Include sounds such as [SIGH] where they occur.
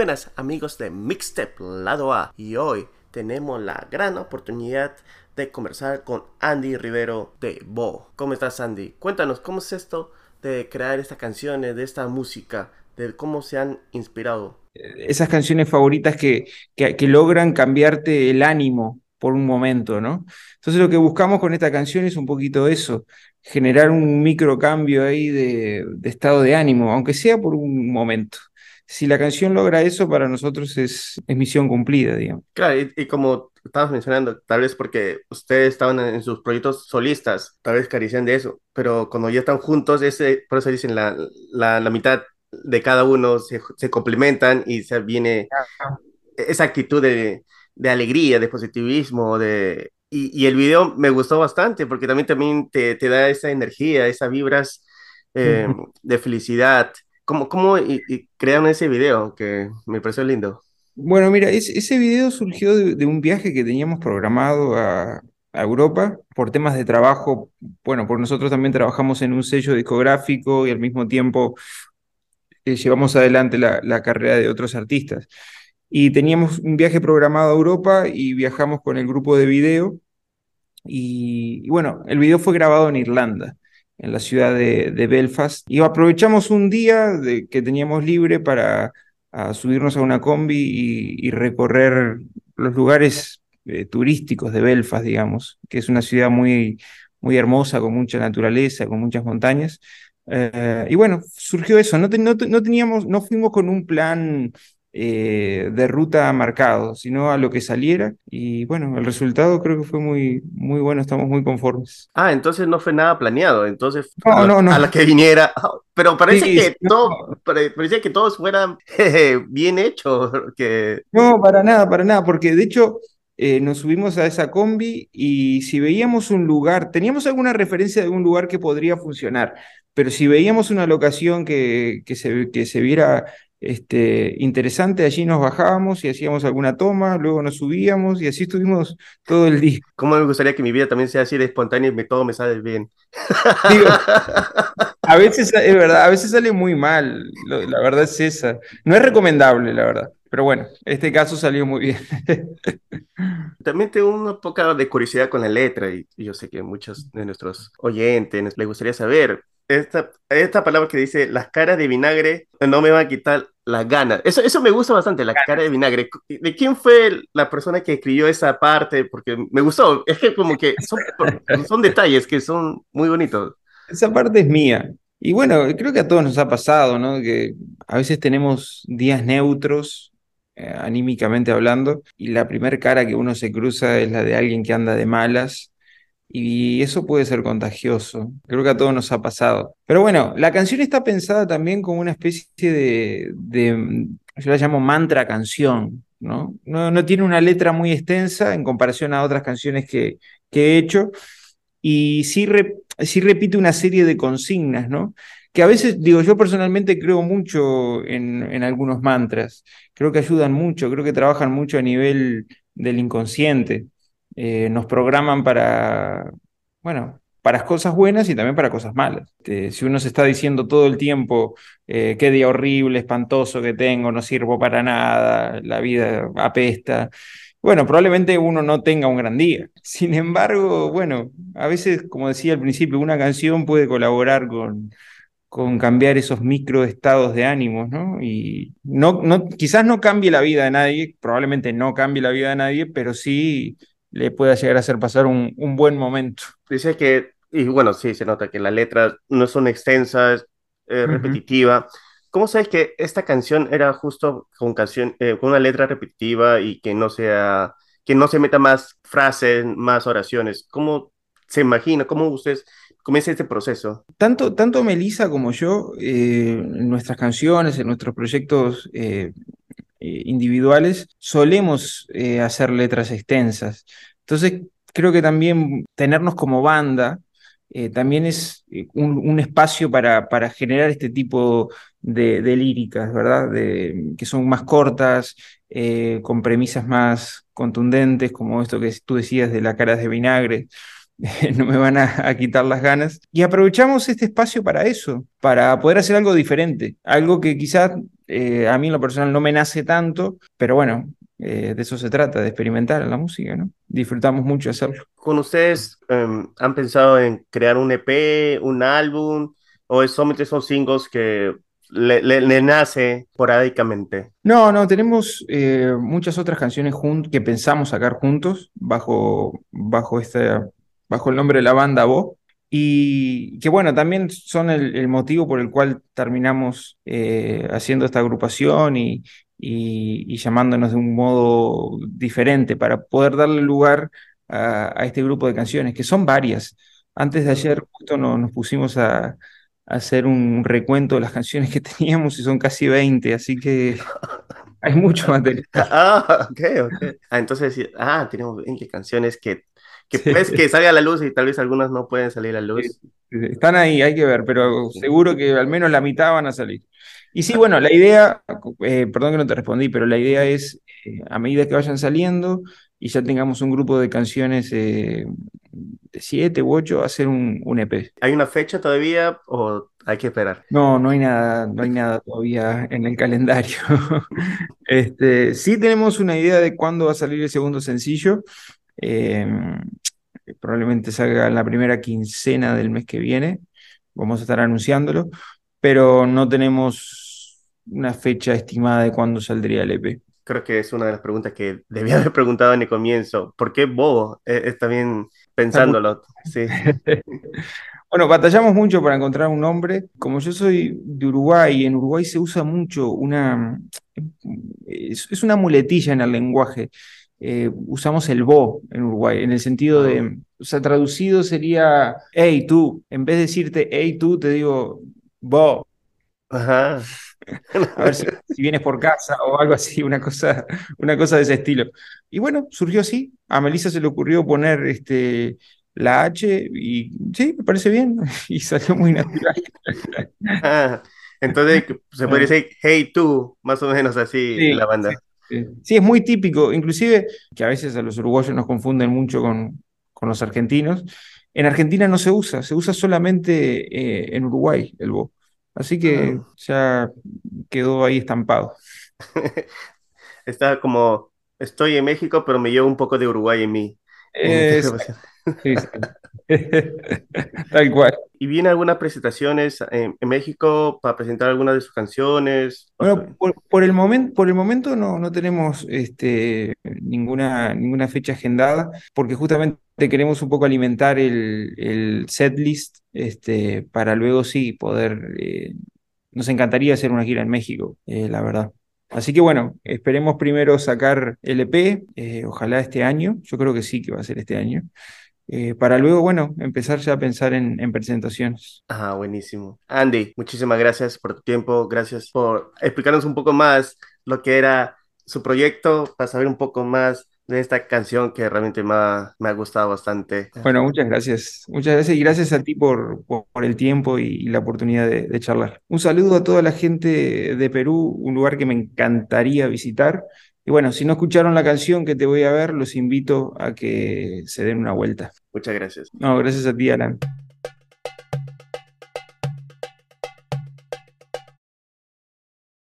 buenas amigos de Mixtape Lado A y hoy tenemos la gran oportunidad de conversar con Andy Rivero de Bo. ¿Cómo estás Andy? Cuéntanos cómo es esto de crear estas canciones, de esta música, de cómo se han inspirado. Esas canciones favoritas que, que, logran cambiarte el ánimo por un momento, ¿no? Entonces lo que buscamos con esta canción es un poquito eso, generar un micro cambio ahí de, de estado de ánimo, aunque sea por un momento si la canción logra eso, para nosotros es, misión cumplida, digamos. Claro, y, como estabas mencionando, tal vez porque ustedes estaban en sus proyectos solistas, tal vez carecían de eso, pero cuando ya están juntos, ese, por eso dicen la, la, la mitad de cada uno se, se, complementan y se viene esa actitud de, de alegría, de positivismo, de... Y, y, el video me gustó bastante porque también, también te, te da esa energía, esas vibras [LAUGHS] eh, de felicidad. ¿Cómo, cómo y, crearon ese video que me pareció lindo? Bueno, mira, ese video surgió de, un viaje que teníamos programado a, Europa por temas de trabajo. Bueno, por nosotros también trabajamos en un sello discográfico y al mismo tiempo eh, llevamos adelante la, carrera de otros artistas. Y teníamos un viaje programado a Europa y viajamos con el grupo de video. y bueno, el video fue grabado en Irlanda en la ciudad de, Belfast. Y aprovechamos un día que teníamos libre para subirnos a una combi y, recorrer los lugares eh, turísticos de Belfast, digamos, que es una ciudad muy, muy hermosa, con mucha naturaleza, con muchas montañas. Eh, y bueno, surgió eso, no, no, teníamos, no fuimos con un plan eh, de ruta marcado, sino a lo que saliera. Y bueno, el resultado creo que fue muy, muy bueno, estamos muy conformes. Ah, entonces no fue nada planeado, entonces a, la que viniera. [LAUGHS] Pero parece que todo, parecía que todos fueran [LAUGHS] bien hechos. Que... No, para nada, para nada, porque de hecho eh, nos subimos a esa combi y si veíamos un lugar, teníamos alguna referencia de un lugar que podría funcionar, pero si veíamos una locación que, que, se, que se viera este, interesante, allí nos bajábamos y hacíamos alguna toma, luego nos subíamos y así estuvimos todo el día. ¿Cómo me gustaría que mi vida también sea así de espontánea y me, todo me sale bien? [LAUGHS] a veces es verdad, a veces sale muy mal, la verdad es esa. No es recomendable, la verdad. Pero bueno, este caso salió muy bien. [LAUGHS] También tengo una poca de curiosidad con la letra y, yo sé que muchos de nuestros oyentes les gustaría saber esta, esta palabra que dice las caras de vinagre no me van a quitar las ganas. Eso, eso me gusta bastante, la cara de vinagre. ¿De quién fue la persona que escribió esa parte? Porque me gustó. Es que como que son, detalles que son muy bonitos. Esa parte es mía. Y bueno, creo que a todos nos ha pasado, ¿no? Que a veces tenemos días neutros, eh, anímicamente hablando, y la primera cara que uno se cruza es la de alguien que anda de malas y eso puede ser contagioso. Creo que a todos nos ha pasado. Pero bueno, la canción está pensada también como una especie de, yo la llamo mantra canción, ¿no? ¿no? Tiene una letra muy extensa en comparación a otras canciones que, he hecho. Y sí, repite una serie de consignas, ¿no? Que a veces, digo, yo personalmente creo mucho en algunos mantras. Creo que ayudan mucho, creo que trabajan mucho a nivel del inconsciente. Eh, nos programan para, bueno, para cosas buenas y también para cosas malas. si uno se está diciendo todo el tiempo, eh, qué día horrible, espantoso que tengo, no sirvo para nada, la vida apesta, bueno, probablemente uno no tenga un gran día. [LAUGHS] Sin embargo, bueno, a veces, como decía al principio, una canción puede colaborar con, con cambiar esos microestados de ánimos, ¿no? Y no, no, quizás no cambie la vida de nadie, probablemente no cambie la vida de nadie, pero sí le pueda llegar a hacer pasar un, un buen momento. Dice que, y bueno, sí, se nota que las letras no son extensas, eh, repetitiva. ¿Cómo sabes que esta canción era justo con, canción, eh, con una letra repetitiva y que no sea, que no se meta más frases, más oraciones? ¿Cómo se imagina? ¿Cómo ustedes comienza este proceso? Tanto, tanto Melissa como yo, eh, en nuestras canciones, en nuestros proyectos eh, eh, individuales, solemos eh, hacer letras extensas. Entonces, creo que también tenernos como banda eh, también es un, espacio para, para, generar este tipo de, líricas, ¿verdad? De, que son más cortas, con premisas más contundentes, como esto que tú decías de la cara de vinagre. [LAUGHS] no me van a, a, quitar las ganas. Y aprovechamos este espacio para eso, para poder hacer algo diferente, algo que quizás eh, a mí en lo personal no me nace tanto, pero bueno, eh, de eso se trata, de experimentar en la música, ¿no? Disfrutamos mucho hacerlo. ¿Con ustedes eh, han pensado en crear un EP, un álbum, o solamente son singles que le, le, le, nace porádicamente? No, no, tenemos eh, muchas otras canciones que pensamos sacar juntos bajo, bajo, este, bajo el nombre de la banda Bo. Y que bueno, también son el, el motivo por el cual terminamos eh, haciendo esta agrupación y, y, y, llamándonos de un modo diferente para poder darle lugar a, a, este grupo de canciones, que son varias. Antes de ayer justo no, nos pusimos a, hacer un recuento de las canciones que [LAUGHS] teníamos y son casi 20, así que hay mucho [LAUGHS] material. Ah, ok, ok. Ah, entonces, ah, tenemos 20 canciones que, que puedes que salga a la luz y tal vez algunas no pueden salir a la luz. Están ahí, hay que ver, pero seguro que al menos la mitad van a salir. Y sí, bueno, la idea, eh, perdón que no te respondí, pero la idea es, eh, a medida que vayan saliendo y ya tengamos un grupo de canciones eh, de siete u ocho, hacer un, un, EP. ¿Hay una fecha todavía o hay que esperar? No, no hay nada, no hay nada todavía en el calendario. [LAUGHS] este, sí tenemos una idea de cuándo va a salir el segundo sencillo. Eh, probablemente salga en la primera quincena del mes que viene. Vamos a estar anunciándolo, pero no tenemos una fecha estimada de cuándo saldría el EP creo que es una de las preguntas que debía haber preguntado en el comienzo. ¿Por qué Bobo? Eh, está bien pensándolo. Sí. [LAUGHS] bueno, batallamos mucho para encontrar un nombre. Como yo soy de Uruguay, en Uruguay se usa mucho una... Es, es una muletilla en el lenguaje. Eh, usamos el bo en Uruguay, en el sentido de, o sea, traducido sería, hey tú, en vez de decirte hey tú, te digo bo. Ajá. [LAUGHS] a ver si, si, vienes por casa o algo así, una cosa, una cosa de ese estilo. Y bueno, surgió así. A Melissa se le ocurrió poner este, la H y sí, me parece bien. [LAUGHS] Y salió muy natural. [LAUGHS] Ah, entonces se puede decir hey tú, más o menos así sí, la banda. Sí, sí, es muy típico, inclusive que a veces a los uruguayos nos confunden mucho con, con los argentinos. En Argentina no se usa, se usa solamente eh, en Uruguay el bo. Así que ah. ya quedó ahí estampado. [LAUGHS] Está como, estoy en México, pero me llevo un poco de Uruguay en mí. Es... [LAUGHS] Sí, sí. [LAUGHS] Tal cual. ¿Y viene algunas presentaciones en, en, México para presentar algunas de sus canciones? Bueno, por, por, el, momento por el momento no, no tenemos este, ninguna, ninguna fecha agendada, porque justamente queremos un poco alimentar el, el set list este, para luego sí poder... Eh, nos encantaría hacer una gira en México, eh, la verdad. Así que bueno, esperemos primero sacar el EP, eh, ojalá este año, yo creo que sí que va a ser este año, eh, para luego, bueno, empezar ya a pensar en, en, presentaciones. Ah, buenísimo. Andy, muchísimas gracias por tu tiempo, gracias por explicarnos un poco más lo que era su proyecto, para saber un poco más de esta canción que realmente me ha, me ha, gustado bastante. Bueno, muchas gracias. Muchas gracias y gracias a ti por, por el tiempo y, y la oportunidad de, de, charlar. Un saludo a toda la gente de Perú, un lugar que me encantaría visitar. Y bueno, si no escucharon la canción que te voy a ver, los invito a que se den una vuelta. Muchas gracias. No, gracias a ti, Alan.